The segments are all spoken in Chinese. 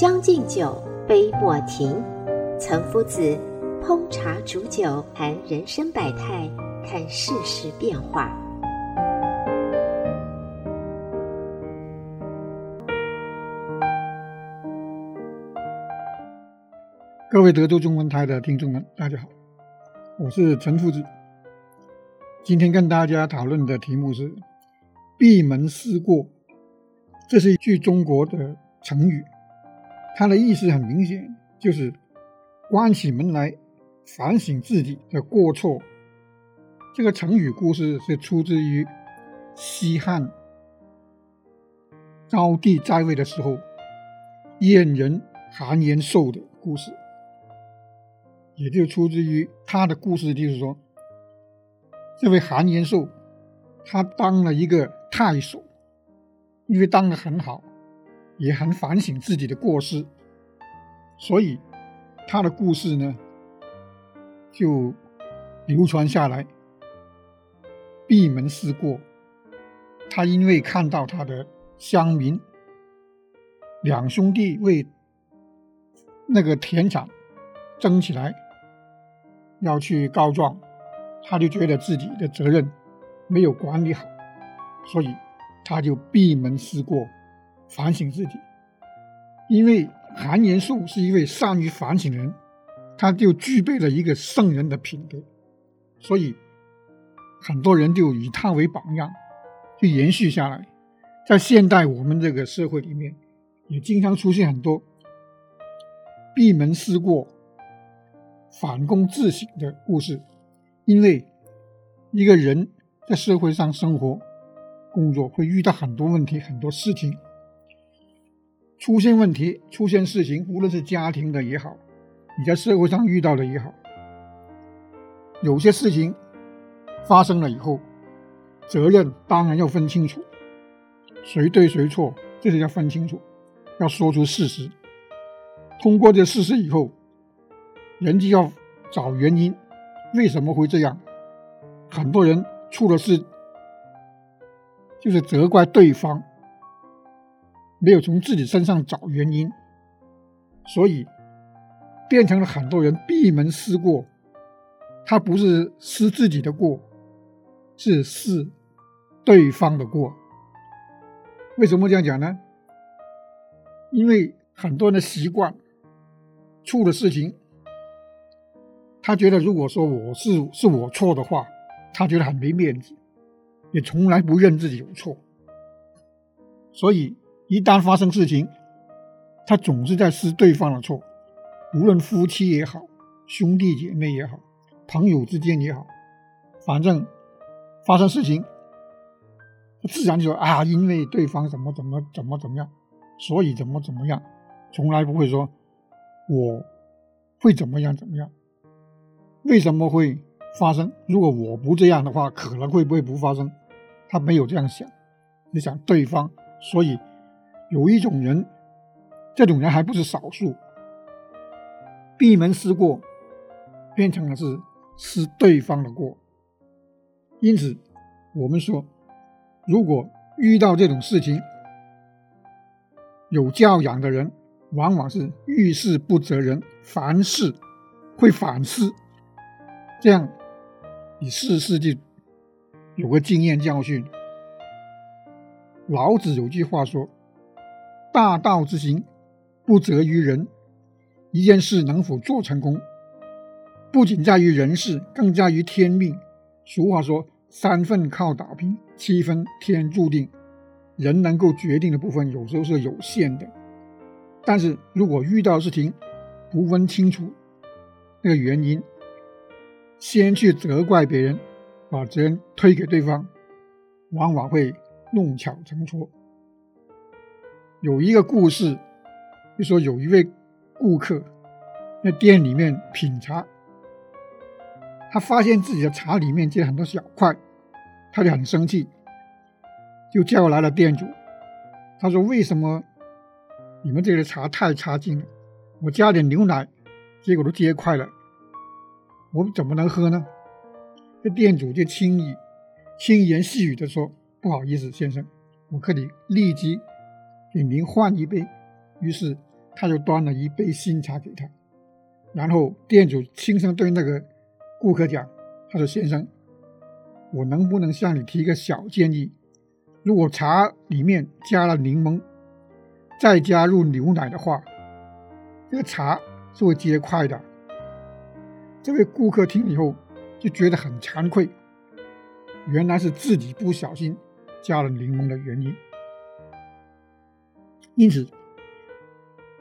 将进酒，杯莫停。岑夫子烹茶煮酒，谈人生百态，看世事变化。各位德州中文台的听众们，大家好，我是岑夫子。今天跟大家讨论的题目是“闭门思过”，这是一句中国的成语。他的意思很明显，就是关起门来反省自己的过错。这个成语故事是出自于西汉昭帝在位的时候，燕人韩延寿的故事，也就出自于他的故事，就是说，这位韩延寿他当了一个太守，因为当得很好。也很反省自己的过失，所以他的故事呢就流传下来。闭门思过，他因为看到他的乡民两兄弟为那个田产争起来，要去告状，他就觉得自己的责任没有管理好，所以他就闭门思过。反省自己，因为韩延寿是一位善于反省的人，他就具备了一个圣人的品德，所以很多人就以他为榜样，就延续下来。在现代我们这个社会里面，也经常出现很多闭门思过、反躬自省的故事。因为一个人在社会上生活、工作，会遇到很多问题、很多事情。出现问题、出现事情，无论是家庭的也好，你在社会上遇到的也好，有些事情发生了以后，责任当然要分清楚，谁对谁错，这是要分清楚，要说出事实。通过这事实以后，人就要找原因，为什么会这样？很多人出了事，就是责怪对方。没有从自己身上找原因，所以变成了很多人闭门思过。他不是思自己的过，是思对方的过。为什么这样讲呢？因为很多人的习惯，出了事情，他觉得如果说我是是我错的话，他觉得很没面子，也从来不认自己有错，所以。一旦发生事情，他总是在思对方的错，无论夫妻也好，兄弟姐妹也好，朋友之间也好，反正发生事情，他自然就说啊，因为对方怎么怎么怎么怎么样，所以怎么怎么样，从来不会说我会怎么样怎么样，为什么会发生？如果我不这样的话，可能会不会不发生？他没有这样想，你想对方，所以。有一种人，这种人还不是少数。闭门思过，变成了是思对方的过。因此，我们说，如果遇到这种事情，有教养的人，往往是遇事不责人，凡事会反思，这样你事事就有个经验教训。老子有句话说。大道之行，不责于人。一件事能否做成功，不仅在于人事，更在于天命。俗话说：“三分靠打拼，七分天注定。”人能够决定的部分有时候是有限的，但是如果遇到事情不问清楚那个原因，先去责怪别人，把责任推给对方，往往会弄巧成拙。有一个故事，就说有一位顾客在店里面品茶，他发现自己的茶里面结很多小块，他就很生气，就叫来了店主。他说：“为什么你们这里的茶太差劲了？我加点牛奶，结果都结块了，我怎么能喝呢？”这店主就轻易轻言细语地说：“不好意思，先生，我可以立即给您换一杯。”于是他就端了一杯新茶给他，然后店主轻声对那个顾客讲：“他说，先生，我能不能向你提一个小建议？如果茶里面加了柠檬，再加入牛奶的话，这个茶是会结块的。”这位顾客听了以后。就觉得很惭愧，原来是自己不小心加了柠檬的原因。因此，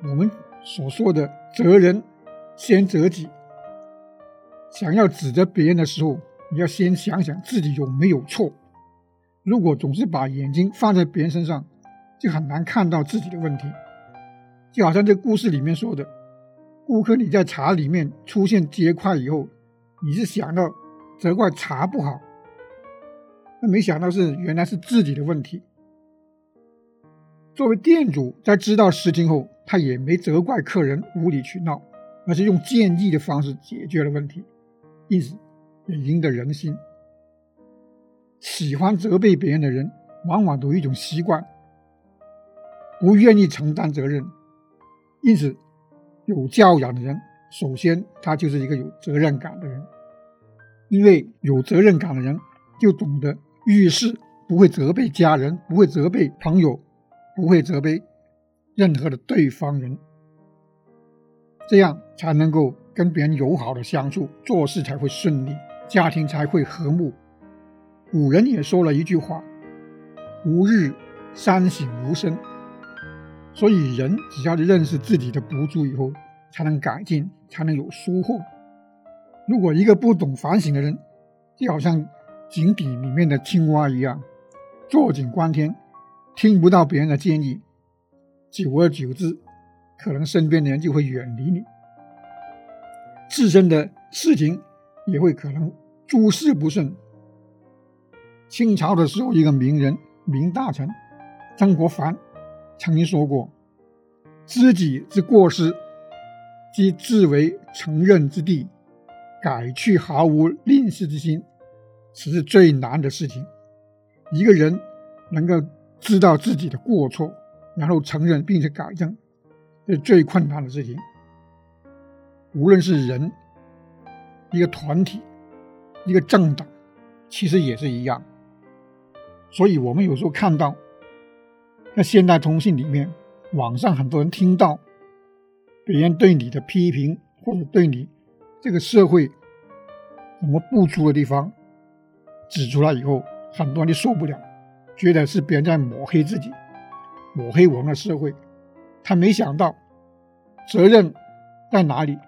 我们所说的责人先责己，想要指责别人的时候，你要先想想自己有没有错。如果总是把眼睛放在别人身上，就很难看到自己的问题。就好像这故事里面说的，顾客你在茶里面出现结块以后。你是想到责怪茶不好，那没想到是原来是自己的问题。作为店主，在知道实情后，他也没责怪客人无理取闹，而是用建议的方式解决了问题，因此也赢得人心。喜欢责备别人的人，往往都有一种习惯，不愿意承担责任，因此有教养的人。首先，他就是一个有责任感的人，因为有责任感的人就懂得遇事不会责备家人，不会责备朋友，不会责备任何的对方人，这样才能够跟别人友好的相处，做事才会顺利，家庭才会和睦。古人也说了一句话：“吾日三省吾身。”所以，人只要认识自己的不足以后，才能改进，才能有收获。如果一个不懂反省的人，就好像井底里面的青蛙一样，坐井观天，听不到别人的建议，久而久之，可能身边的人就会远离你，自身的事情也会可能诸事不顺。清朝的时候，一个名人、名大臣曾国藩曾经说过：“知己之过失。”即自为承认之地，改去毫无吝啬之心，此是最难的事情。一个人能够知道自己的过错，然后承认并且改正，这是最困难的事情。无论是人、一个团体、一个政党，其实也是一样。所以，我们有时候看到，在现代通信里面，网上很多人听到。别人对你的批评，或者对你这个社会什么不足的地方指出来以后，很多人就受不了，觉得是别人在抹黑自己，抹黑我们的社会。他没想到责任在哪里？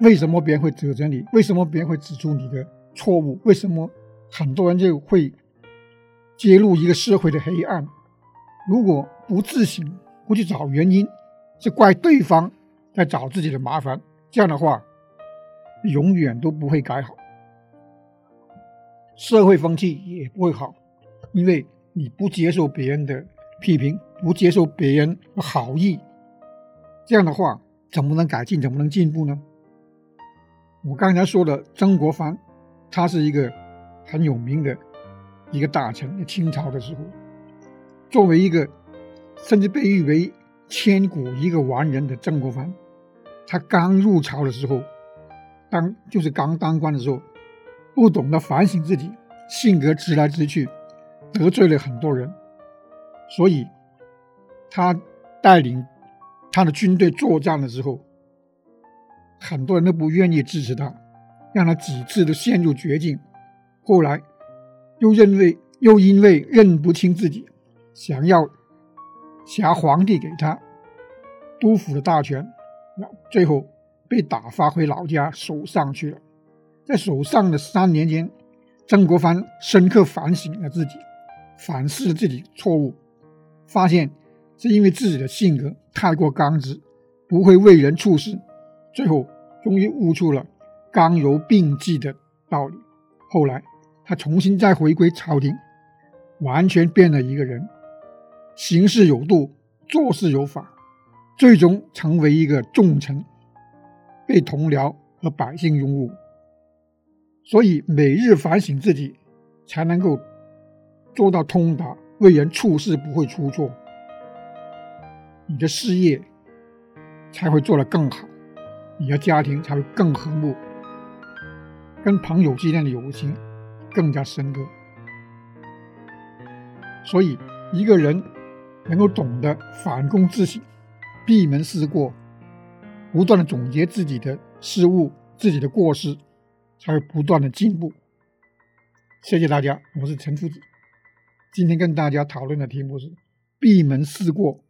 为什么别人会指责你？为什么别人会指出你的错误？为什么很多人就会揭露一个社会的黑暗？如果不自省，不去找原因，是怪对方。在找自己的麻烦，这样的话，永远都不会改好，社会风气也不会好，因为你不接受别人的批评，不接受别人的好意，这样的话，怎么能改进，怎么能进步呢？我刚才说的曾国藩，他是一个很有名的一个大臣，清朝的时候，作为一个甚至被誉为千古一个完人的曾国藩。他刚入朝的时候，当就是刚当官的时候，不懂得反省自己，性格直来直去，得罪了很多人，所以他带领他的军队作战的时候，很多人都不愿意支持他，让他几次都陷入绝境。后来又认为又因为认不清自己，想要挟皇帝给他督府的大权。那最后被打发回老家守丧去了。在守丧的三年间，曾国藩深刻反省了自己，反思自己错误，发现是因为自己的性格太过刚直，不会为人处事，最后终于悟出了刚柔并济的道理。后来他重新再回归朝廷，完全变了一个人，行事有度，做事有法，最终成为一个重臣，被同僚和百姓拥护。所以每日反省自己，才能够做到通达，为人处事不会出错，你的事业才会做得更好，你的家庭才会更和睦，跟朋友之间的友情更加深刻。所以一个人能够懂得反躬自省，闭门思过，不断的总结自己的失误、自己的过失。才会不断的进步。谢谢大家，我是陈夫子。今天跟大家讨论的题目是闭门思过。